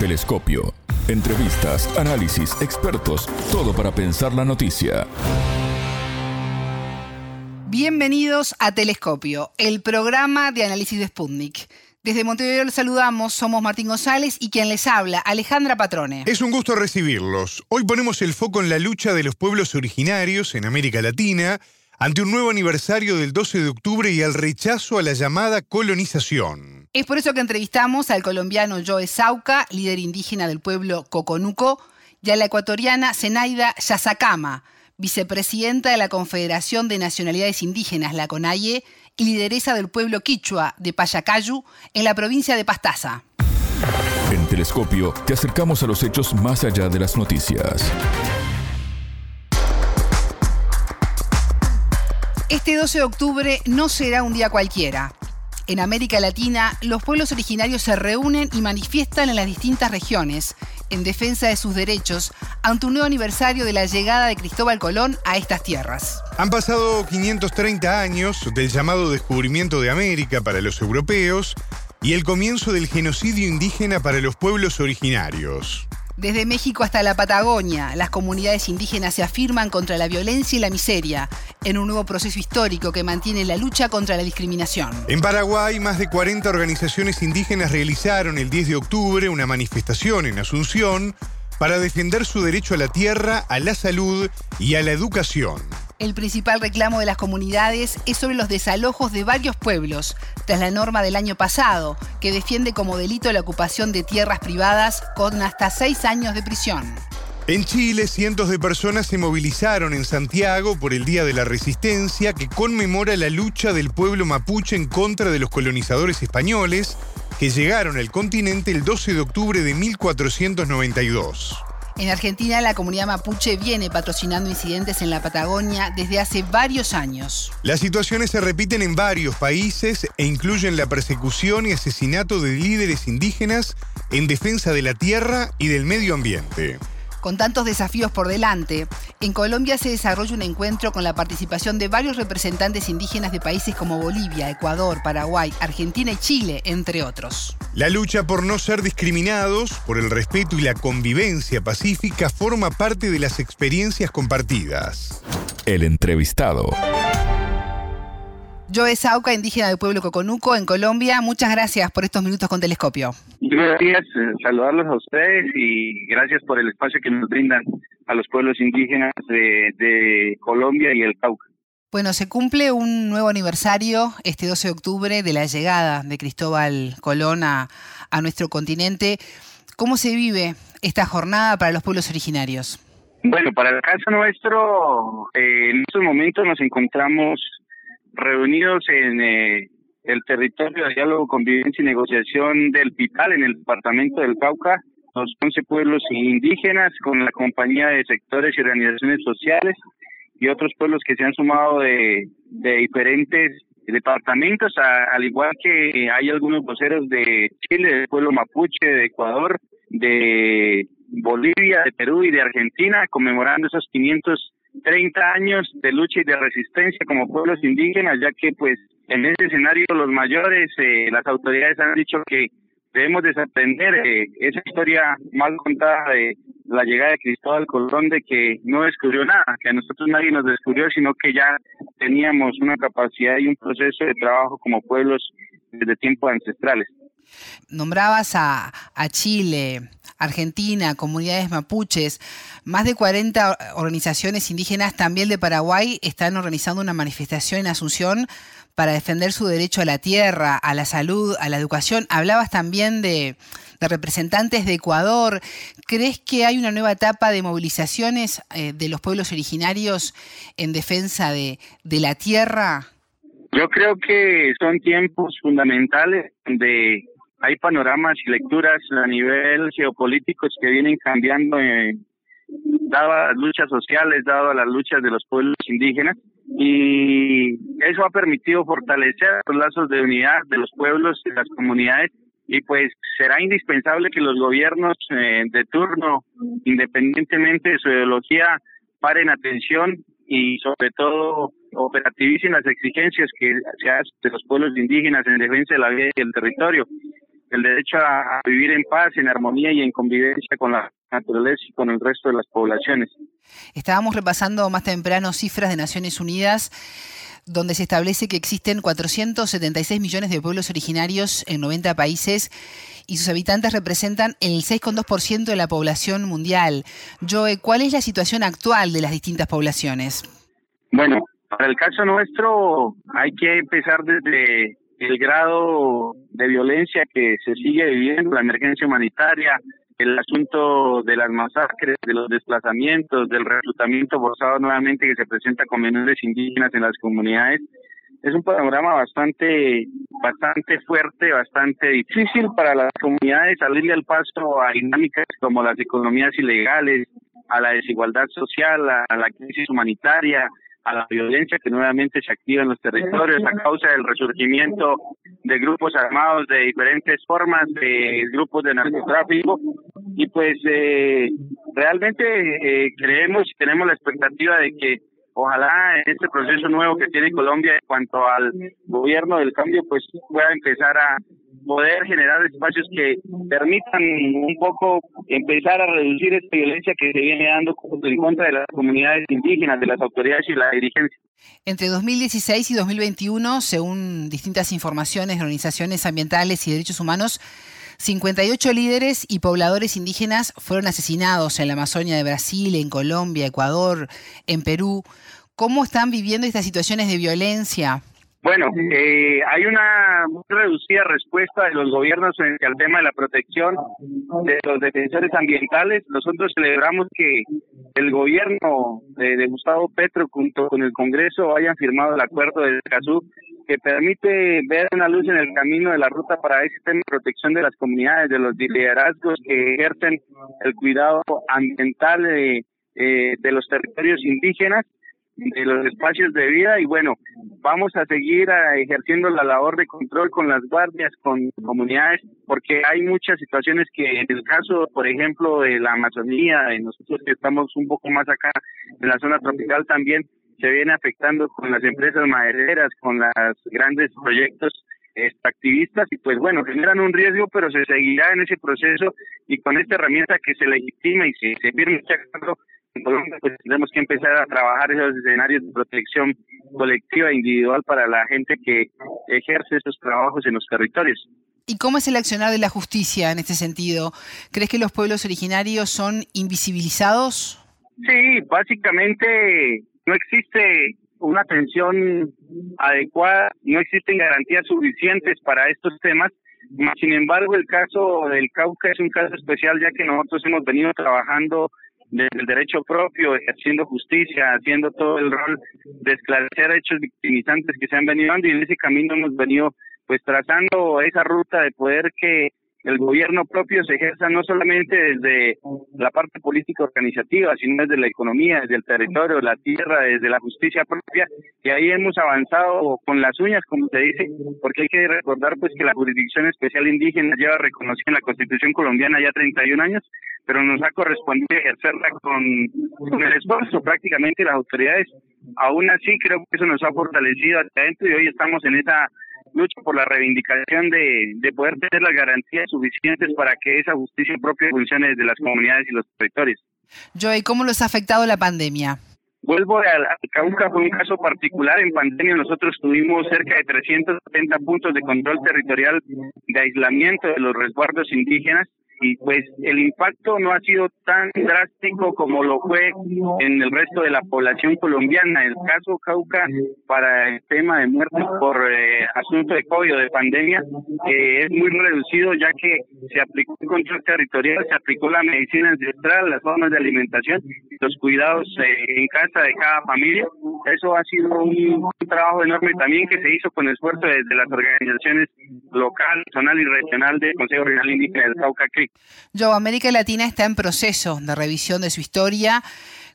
Telescopio. Entrevistas, análisis, expertos, todo para pensar la noticia. Bienvenidos a Telescopio, el programa de análisis de Sputnik. Desde Montevideo les saludamos, somos Martín González y quien les habla, Alejandra Patrone. Es un gusto recibirlos. Hoy ponemos el foco en la lucha de los pueblos originarios en América Latina ante un nuevo aniversario del 12 de octubre y al rechazo a la llamada colonización. Es por eso que entrevistamos al colombiano Joe Sauca, líder indígena del pueblo Coconuco, y a la ecuatoriana Zenaida Yazacama, vicepresidenta de la Confederación de Nacionalidades Indígenas, la CONAIE, y lideresa del pueblo quichua de Payacayu, en la provincia de Pastaza. En Telescopio te acercamos a los hechos más allá de las noticias. Este 12 de octubre no será un día cualquiera. En América Latina, los pueblos originarios se reúnen y manifiestan en las distintas regiones en defensa de sus derechos ante un nuevo aniversario de la llegada de Cristóbal Colón a estas tierras. Han pasado 530 años del llamado descubrimiento de América para los europeos y el comienzo del genocidio indígena para los pueblos originarios. Desde México hasta la Patagonia, las comunidades indígenas se afirman contra la violencia y la miseria, en un nuevo proceso histórico que mantiene la lucha contra la discriminación. En Paraguay, más de 40 organizaciones indígenas realizaron el 10 de octubre una manifestación en Asunción para defender su derecho a la tierra, a la salud y a la educación. El principal reclamo de las comunidades es sobre los desalojos de varios pueblos, tras la norma del año pasado, que defiende como delito la ocupación de tierras privadas con hasta seis años de prisión. En Chile, cientos de personas se movilizaron en Santiago por el Día de la Resistencia, que conmemora la lucha del pueblo mapuche en contra de los colonizadores españoles, que llegaron al continente el 12 de octubre de 1492. En Argentina, la comunidad mapuche viene patrocinando incidentes en la Patagonia desde hace varios años. Las situaciones se repiten en varios países e incluyen la persecución y asesinato de líderes indígenas en defensa de la tierra y del medio ambiente. Con tantos desafíos por delante, en Colombia se desarrolla un encuentro con la participación de varios representantes indígenas de países como Bolivia, Ecuador, Paraguay, Argentina y Chile, entre otros. La lucha por no ser discriminados, por el respeto y la convivencia pacífica forma parte de las experiencias compartidas. El entrevistado. Joe Sauca, indígena del pueblo Coconuco, en Colombia. Muchas gracias por estos minutos con Telescopio. Gracias, eh, saludarlos a ustedes y gracias por el espacio que nos brindan a los pueblos indígenas de, Colombia y el Cauca. Bueno, se cumple un nuevo aniversario este 12 de octubre de la llegada de Cristóbal Colón a, nuestro continente. ¿Cómo se vive esta jornada para los pueblos originarios? Bueno, para el caso nuestro, eh, en estos momentos nos encontramos reunidos en eh, el territorio de diálogo, convivencia y negociación del Pital, en el departamento del Cauca, los 11 pueblos indígenas, con la compañía de sectores y organizaciones sociales y otros pueblos que se han sumado de, de diferentes departamentos, al igual que hay algunos voceros de Chile, del pueblo mapuche, de Ecuador, de Bolivia, de Perú y de Argentina, conmemorando esos 500 30 años de lucha y de resistencia como pueblos indígenas, ya que pues en ese escenario los mayores, eh, las autoridades han dicho que debemos desaprender eh, esa historia mal contada de la llegada de Cristóbal Colón de que no descubrió nada, que a nosotros nadie nos descubrió, sino que ya teníamos una capacidad y un proceso de trabajo como pueblos desde tiempos ancestrales. Nombrabas a, a Chile, Argentina, comunidades mapuches, más de 40 organizaciones indígenas también de Paraguay están organizando una manifestación en Asunción para defender su derecho a la tierra, a la salud, a la educación. Hablabas también de, representantes de Ecuador. ¿Crees que hay una nueva etapa de movilizaciones eh, de los pueblos originarios en defensa de, de la tierra? Yo creo que son tiempos fundamentales de hay panoramas y lecturas a nivel geopolíticos que vienen cambiando en, dado a las luchas sociales, dado a las luchas de los pueblos indígenas, y eso ha permitido fortalecer los lazos de unidad de los pueblos y las comunidades, y pues será indispensable que los gobiernos eh, de turno, independientemente de su ideología, paren atención y sobre todo operativicen las exigencias que se hacen de los pueblos indígenas en defensa de la vida y el territorio el derecho a, vivir en paz, en armonía y en convivencia con la naturaleza y con el resto de las poblaciones. Estábamos repasando más temprano cifras de Naciones Unidas donde se establece que existen 476 millones de pueblos originarios en 90 países y sus habitantes representan el 6,2% de la población mundial. Joe, ¿cuál es la situación actual de las distintas poblaciones? Bueno, para el caso nuestro hay que empezar desde el grado de violencia que se sigue viviendo, la emergencia humanitaria, el asunto de las masacres, de los desplazamientos, del reclutamiento forzado nuevamente que se presenta con menores indígenas en las comunidades, es un panorama bastante, bastante fuerte, bastante difícil para las comunidades salirle al paso a dinámicas como las economías ilegales, a la desigualdad social, a la crisis humanitaria, a la violencia que nuevamente se activa en los territorios a causa del resurgimiento de grupos armados de diferentes formas, de grupos de narcotráfico. Y pues eh, realmente eh, creemos y tenemos la expectativa de que ojalá en este proceso nuevo que tiene Colombia en cuanto al gobierno del cambio pues pueda empezar a poder generar espacios que permitan un poco empezar a reducir esta violencia que se viene dando en contra de las comunidades indígenas, de las autoridades y la dirigencia. Entre 2016 y 2021, según distintas informaciones de organizaciones ambientales y derechos humanos, 58 líderes y pobladores indígenas fueron asesinados en la Amazonia de Brasil, en Colombia, Ecuador, en Perú. ¿Cómo están viviendo estas situaciones de violencia? Bueno, eh, hay una muy reducida respuesta de los gobiernos frente al tema de la protección de los defensores ambientales. Nosotros celebramos que el gobierno de, Gustavo Petro junto con el Congreso hayan firmado el acuerdo de Escazú que permite ver una luz en el camino de la ruta para ese tema de protección de las comunidades, de los liderazgos que ejercen el cuidado ambiental de, eh, de los territorios indígenas de los espacios de vida y bueno, vamos a seguir ah, ejerciendo la labor de control con las guardias, con comunidades, porque hay muchas situaciones que en el caso, por ejemplo, de la Amazonía, de nosotros que estamos un poco más acá en la zona tropical también, se viene afectando con las empresas madereras, con los grandes proyectos extractivistas y pues bueno, generan un riesgo, pero se seguirá en ese proceso y con esta herramienta que se legitima y se, se firme este pues tenemos que empezar a trabajar esos escenarios de protección colectiva e individual para la gente que ejerce esos trabajos en los territorios. ¿Y cómo es el accionar de la justicia en este sentido? ¿Crees que los pueblos originarios son invisibilizados? Sí, básicamente no existe una atención adecuada, no existen garantías suficientes para estos temas. Sin embargo, el caso del Cauca es un caso especial ya que nosotros hemos venido trabajando desde el derecho propio, ejerciendo justicia, haciendo todo el rol de esclarecer hechos victimizantes que se han venido dando y en ese camino hemos venido pues trazando esa ruta de poder que el gobierno propio se ejerza no solamente desde la parte política organizativa, sino desde la economía, desde el territorio, la tierra, desde la justicia propia, y ahí hemos avanzado con las uñas, como se dice, porque hay que recordar pues que la jurisdicción especial indígena lleva reconocida en la Constitución colombiana ya 31 años, pero nos ha correspondido ejercerla con, el esfuerzo prácticamente las autoridades. Aún así creo que eso nos ha fortalecido hasta adentro y hoy estamos en esa lucha por la reivindicación de, de poder tener las garantías suficientes para que esa justicia propia funcione desde las comunidades y los territorios. Joey, ¿cómo los ha afectado la pandemia? Vuelvo al, Cauca, fue un caso particular. En pandemia nosotros tuvimos cerca de 370 puntos de control territorial de aislamiento de los resguardos indígenas y pues el impacto no ha sido tan drástico como lo fue en el resto de la población colombiana. El caso Cauca para el tema de muertes por eh, asunto de COVID o de pandemia eh, es muy reducido ya que se aplicó el control territorial, se aplicó la medicina ancestral, las formas de alimentación, los cuidados eh, en casa de cada familia. Eso ha sido un, trabajo enorme también que se hizo con esfuerzo desde las organizaciones local, zonal y regional del Consejo Regional Indígena del Cauca Creek. Yo, América Latina está en proceso de revisión de su historia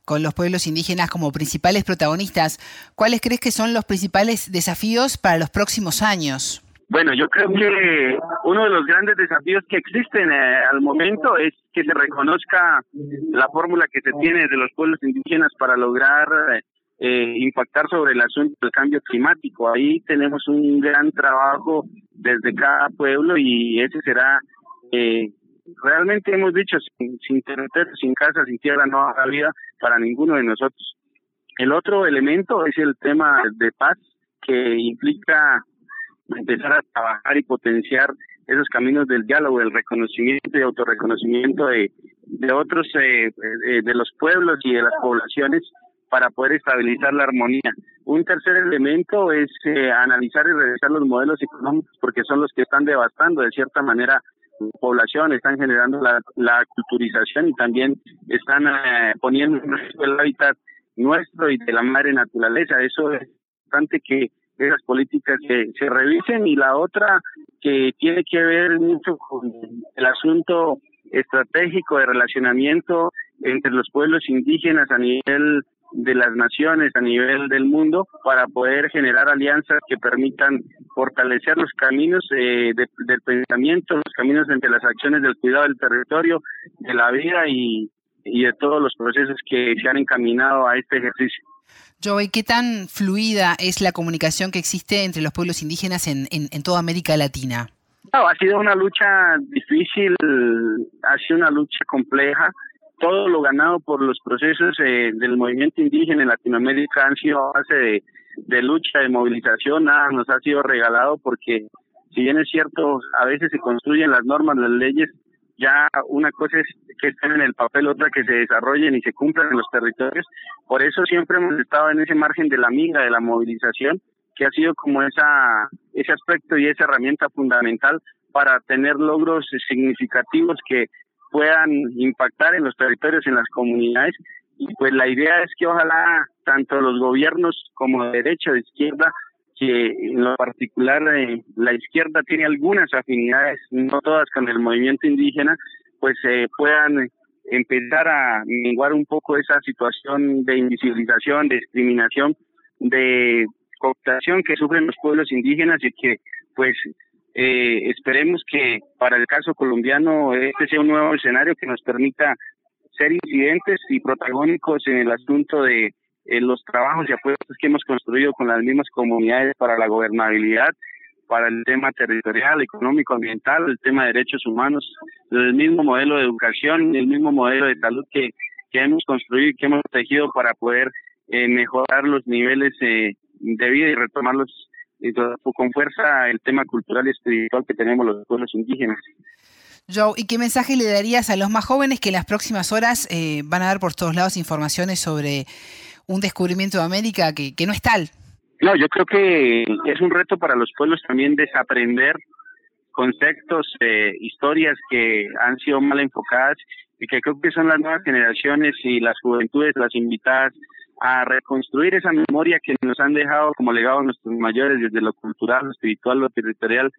con los pueblos indígenas como principales protagonistas. ¿Cuáles crees que son los principales desafíos para los próximos años? Bueno, yo creo que uno de los grandes desafíos que existen eh, al momento es que se reconozca la fórmula que se tiene de los pueblos indígenas para lograr eh, impactar sobre el asunto del cambio climático. Ahí tenemos un gran trabajo desde cada pueblo y ese será, eh, realmente hemos dicho, sin, sin sin casa, sin tierra, no habrá vida para ninguno de nosotros. El otro elemento es el tema de paz, que implica empezar a trabajar y potenciar esos caminos del diálogo, del reconocimiento y autorreconocimiento de, de otros, eh, de los pueblos y de las poblaciones para poder estabilizar la armonía. Un tercer elemento es eh, analizar y revisar los modelos económicos porque son los que están devastando de cierta manera población, están generando la, la culturización y también están eh, poniendo en riesgo el hábitat nuestro y de la madre naturaleza. Eso es importante que esas políticas se, se revisen y la otra que tiene que ver mucho con el asunto estratégico de relacionamiento entre los pueblos indígenas a nivel de las naciones a nivel del mundo para poder generar alianzas que permitan fortalecer los caminos eh, del pensamiento, los caminos entre las acciones del cuidado del territorio, de la vida y, y de todos los procesos que se han encaminado a este ejercicio. Joey, ¿qué tan fluida es la comunicación que existe entre los pueblos indígenas en, en, en toda América Latina? No, ha sido una lucha difícil, ha sido una lucha compleja todo lo ganado por los procesos eh, del movimiento indígena en Latinoamérica han sido base de, lucha, de movilización, nada nos ha sido regalado porque si bien es cierto, a veces se construyen las normas, las leyes, ya una cosa es que estén en el papel, otra que se desarrollen y se cumplan en los territorios. Por eso siempre hemos estado en ese margen de la miga, de la movilización, que ha sido como esa ese aspecto y esa herramienta fundamental para tener logros significativos que puedan impactar en los territorios, en las comunidades. Y pues la idea es que ojalá tanto los gobiernos como de derecha, de izquierda, que en lo particular eh, la izquierda tiene algunas afinidades, no todas con el movimiento indígena, pues eh, puedan empezar a menguar un poco esa situación de invisibilización, de discriminación, de cooptación que sufren los pueblos indígenas y que pues eh, esperemos que para el caso colombiano este sea un nuevo escenario que nos permita ser incidentes y protagónicos en el asunto de eh, los trabajos y apuestas que hemos construido con las mismas comunidades para la gobernabilidad, para el tema territorial, económico, ambiental, el tema de derechos humanos, el mismo modelo de educación, el mismo modelo de salud que, que hemos construido y que hemos tejido para poder eh, mejorar los niveles eh, de vida y retomar los con fuerza el tema cultural y espiritual que tenemos los pueblos indígenas. Joe, ¿y qué mensaje le darías a los más jóvenes que en las próximas horas eh, van a dar por todos lados informaciones sobre un descubrimiento de América que, que no es tal? No, yo creo que es un reto para los pueblos también desaprender conceptos, eh, historias que han sido mal enfocadas y que creo que son las nuevas generaciones y las juventudes las invitadas a reconstruir esa memoria que nos han dejado como legado nuestros mayores desde lo cultural, lo espiritual, lo territorial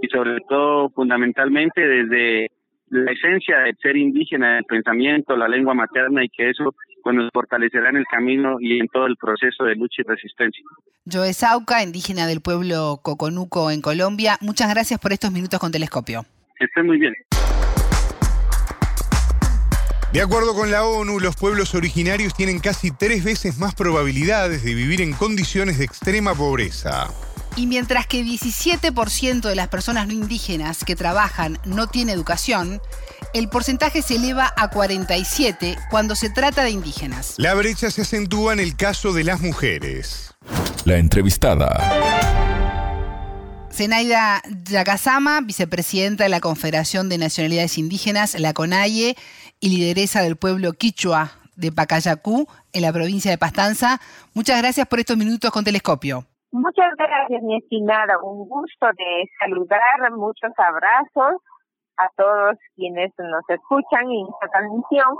y sobre todo fundamentalmente desde la esencia del ser indígena, del pensamiento, la lengua materna y que eso pues nos fortalecerá en el camino y en todo el proceso de lucha y resistencia. Joe Sauca, indígena del pueblo Coconuco en Colombia, muchas gracias por estos minutos con Telescopio. Estén muy bien. De acuerdo con la ONU, los pueblos originarios tienen casi tres veces más probabilidades de vivir en condiciones de extrema pobreza. Y mientras que 17% de las personas no indígenas que trabajan no tiene educación, el porcentaje se eleva a 47 cuando se trata de indígenas. La brecha se acentúa en el caso de las mujeres. La entrevistada. Zenaida Yakasama, vicepresidenta de la Confederación de Nacionalidades Indígenas, la CONAIE, y lideresa del pueblo quichua de Pacayacú, en la provincia de Pastanza. Muchas gracias por estos minutos con Telescopio. Muchas gracias, mi estimada. Un gusto de saludar, muchos abrazos a todos quienes nos escuchan en esta transmisión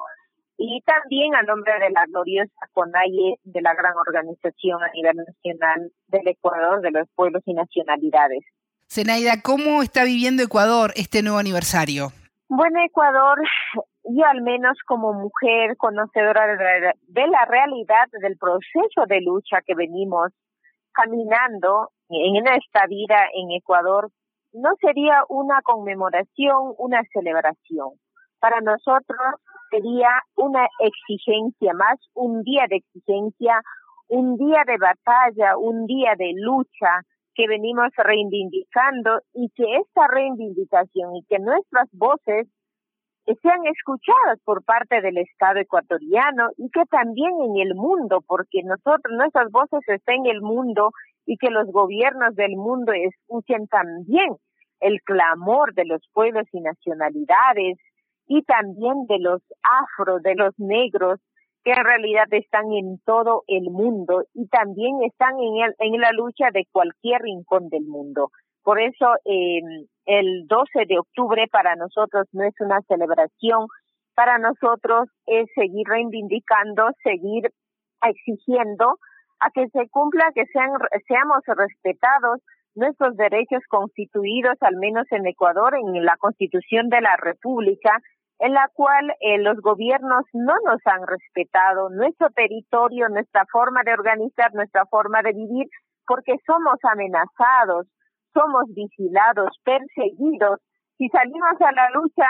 y también a nombre de la gloriosa CONAIE de la gran organización a nivel nacional del Ecuador de los pueblos y nacionalidades. Zenaida, ¿cómo está viviendo Ecuador este nuevo aniversario? Bueno, Ecuador yo al menos como mujer conocedora de la realidad del proceso de lucha que venimos caminando en esta vida en Ecuador, no sería una conmemoración, una celebración. Para nosotros sería una exigencia más, un día de exigencia, un día de batalla, un día de lucha que venimos reivindicando y que esta reivindicación y que nuestras voces sean escuchadas por parte del Estado ecuatoriano y que también en el mundo, porque nosotros, nuestras voces están en el mundo y que los gobiernos del mundo escuchen también el clamor de los pueblos y nacionalidades y también de los afro, de los negros, que en realidad están en todo el mundo y también están en, el, en la lucha de cualquier rincón del mundo. Por eso eh, el 12 de octubre para nosotros no es una celebración, para nosotros es seguir reivindicando, seguir exigiendo a que se cumpla, que sean, seamos respetados nuestros derechos constituidos, al menos en Ecuador, en la Constitución de la República, en la cual eh, los gobiernos no nos han respetado nuestro territorio, nuestra forma de organizar, nuestra forma de vivir, porque somos amenazados, somos vigilados, perseguidos. Si salimos a la lucha,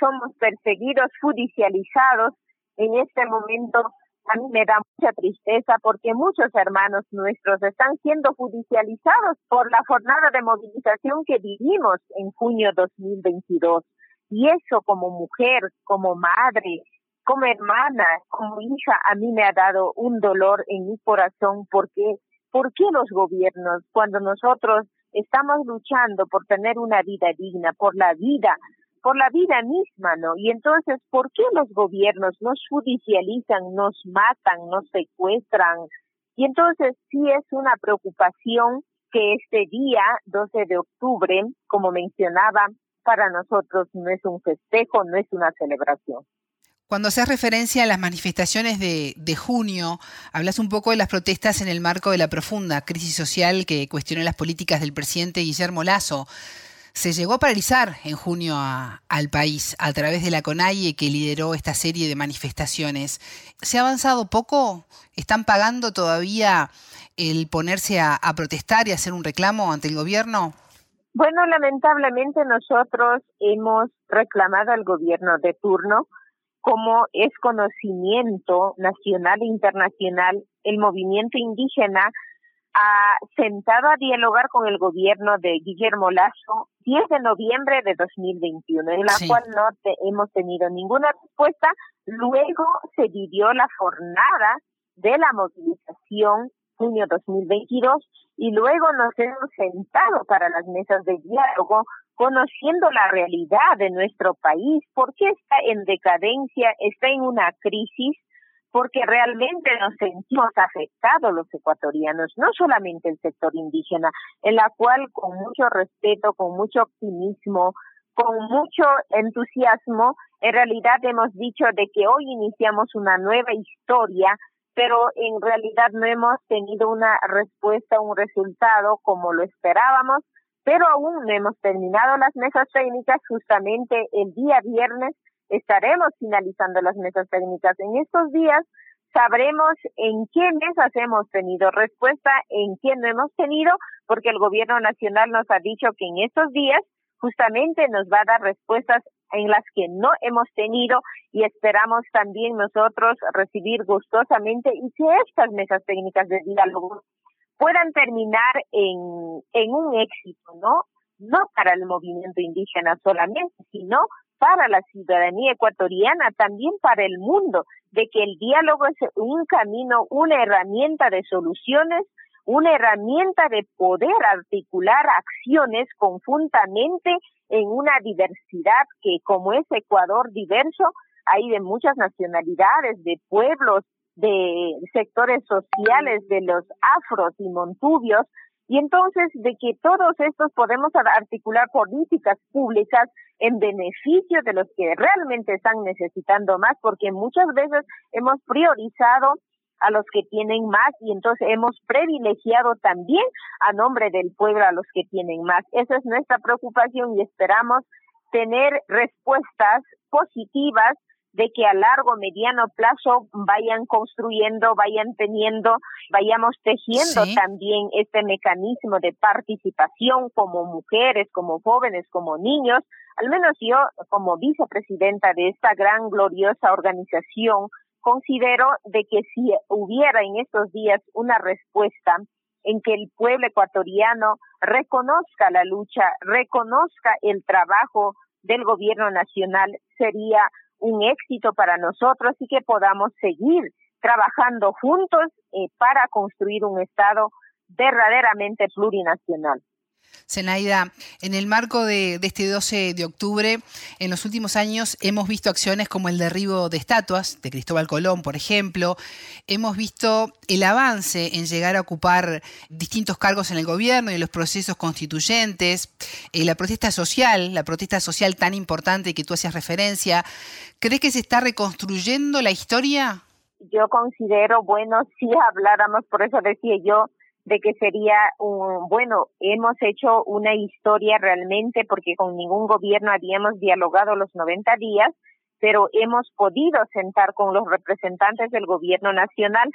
somos perseguidos, judicializados. En este momento a mí me da mucha tristeza porque muchos hermanos nuestros están siendo judicializados por la jornada de movilización que vivimos en junio 2022. Y eso como mujer, como madre, como hermana, como hija, a mí me ha dado un dolor en mi corazón porque ¿por qué los gobiernos, cuando nosotros estamos luchando por tener una vida digna, por la vida, por la vida misma, ¿no? Y entonces, ¿por qué los gobiernos nos judicializan, nos matan, nos secuestran? Y entonces sí es una preocupación que este día, 12 de octubre, como mencionaba, para nosotros no es un festejo, no es una celebración. Cuando haces referencia a las manifestaciones de, de, junio, hablas un poco de las protestas en el marco de la profunda crisis social que cuestionó las políticas del presidente Guillermo Lazo. Se llegó a paralizar en junio al país a través de la CONAIE que lideró esta serie de manifestaciones. ¿Se ha avanzado poco? ¿Están pagando todavía el ponerse a, a protestar y hacer un reclamo ante el gobierno? Bueno, lamentablemente nosotros hemos reclamado al gobierno de turno como es conocimiento nacional e internacional, el movimiento indígena ha sentado a dialogar con el gobierno de Guillermo Lazo 10 de noviembre de 2021, en la cual no hemos tenido ninguna respuesta. Luego se vivió la jornada de la movilización junio 2022 y luego nos hemos sentado para las mesas de diálogo conociendo la realidad de nuestro país, por qué está en decadencia, está en una crisis, porque realmente nos sentimos afectados los ecuatorianos, no solamente el sector indígena, en la cual con mucho respeto, con mucho optimismo, con mucho entusiasmo, en realidad hemos dicho de que hoy iniciamos una nueva historia, pero en realidad no hemos tenido una respuesta, un resultado como lo esperábamos, pero aún no hemos terminado las mesas técnicas. Justamente el día viernes estaremos finalizando las mesas técnicas. En estos días sabremos en qué mesas hemos tenido respuesta, en qué no hemos tenido, porque el gobierno nacional nos ha dicho que en estos días justamente nos va a dar respuestas en las que no hemos tenido y esperamos también nosotros recibir gustosamente y que estas mesas técnicas de diálogo puedan terminar en, un éxito, ¿no? No para el movimiento indígena solamente, sino para la ciudadanía ecuatoriana, también para el mundo, de que el diálogo es un camino, una herramienta de soluciones, una herramienta de poder articular acciones conjuntamente en una diversidad que como es Ecuador diverso, hay de muchas nacionalidades, de pueblos, de sectores sociales de los afros y montubios, y entonces de que todos estos podemos articular políticas públicas en beneficio de los que realmente están necesitando más, porque muchas veces hemos priorizado a los que tienen más y entonces hemos privilegiado también a nombre del pueblo a los que tienen más. Esa es nuestra preocupación y esperamos tener respuestas positivas de que a largo, mediano plazo vayan construyendo, vayan teniendo, vayamos tejiendo también este mecanismo de participación como mujeres, como jóvenes, como niños. Al menos yo, como vicepresidenta de esta gran gloriosa organización considero de que si hubiera en estos días una respuesta en que el pueblo ecuatoriano reconozca la lucha, reconozca el trabajo del gobierno nacional, sería un éxito para nosotros y que podamos seguir trabajando juntos eh, para construir un Estado verdaderamente plurinacional. Zenaida, en el marco de, este 12 de octubre, en los últimos años hemos visto acciones como el derribo de estatuas de Cristóbal Colón, por ejemplo. Hemos visto el avance en llegar a ocupar distintos cargos en el gobierno y en los procesos constituyentes. Eh, la protesta social, la protesta social tan importante que tú hacías referencia. ¿Crees que se está reconstruyendo la historia? Yo considero, bueno, si habláramos, por eso decía yo, de que sería un, bueno, hemos hecho una historia realmente porque con ningún gobierno habíamos dialogado los 90 días, pero hemos podido sentar con los representantes del gobierno nacional,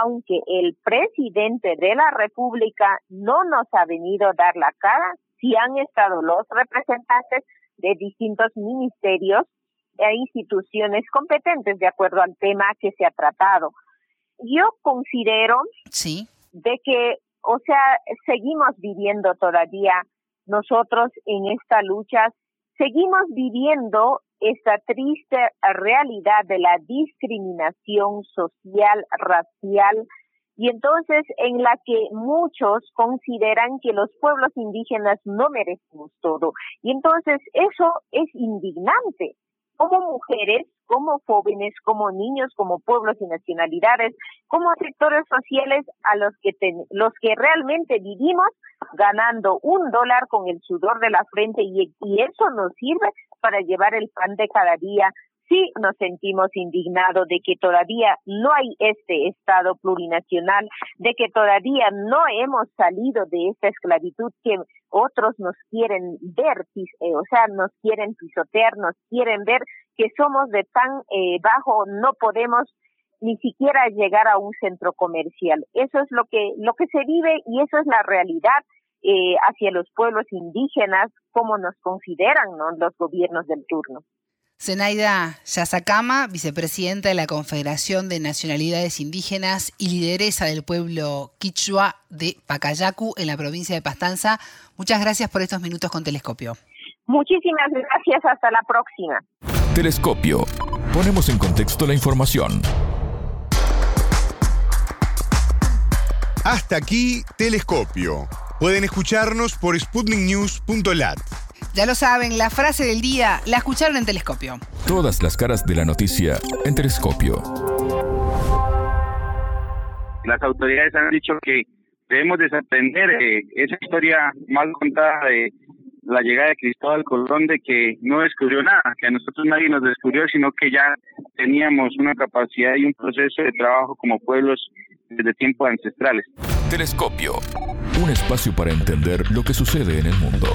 aunque el presidente de la República no nos ha venido a dar la cara, si han estado los representantes de distintos ministerios e instituciones competentes de acuerdo al tema que se ha tratado. Yo considero sí de que, o sea, seguimos viviendo todavía nosotros en esta lucha, seguimos viviendo esta triste realidad de la discriminación social, racial, y entonces en la que muchos consideran que los pueblos indígenas no merecemos todo. Y entonces eso es indignante. Como mujeres como jóvenes, como niños, como pueblos y nacionalidades, como sectores sociales a los que los que realmente vivimos ganando un dólar con el sudor de la frente y, y eso nos sirve para llevar el pan de cada día sí nos sentimos indignados de que todavía no hay este Estado plurinacional, de que todavía no hemos salido de esta esclavitud que otros nos quieren ver, eh, o sea, nos quieren pisotear, nos quieren ver que somos de tan eh, bajo, no podemos ni siquiera llegar a un centro comercial. Eso es lo que, lo que se vive y eso es la realidad eh, hacia los pueblos indígenas, como nos consideran los gobiernos del turno. Zenaida Yazacama, vicepresidenta de la Confederación de Nacionalidades Indígenas y lideresa del pueblo quichua de Pacayacu en la provincia de Pastanza. Muchas gracias por estos minutos con Telescopio. Muchísimas gracias, hasta la próxima. Telescopio. Ponemos en contexto la información. Hasta aquí, Telescopio. Pueden escucharnos por sputniknews.lat. Ya lo saben, la frase del día la escucharon en Telescopio. Todas las caras de la noticia en Telescopio. Las autoridades han dicho que debemos desaprender eh, esa historia mal contada de la llegada de Cristóbal Colón de que no descubrió nada, que a nosotros nadie nos descubrió, sino que ya teníamos una capacidad y un proceso de trabajo como pueblos desde tiempos ancestrales. Telescopio, un espacio para entender lo que sucede en el mundo.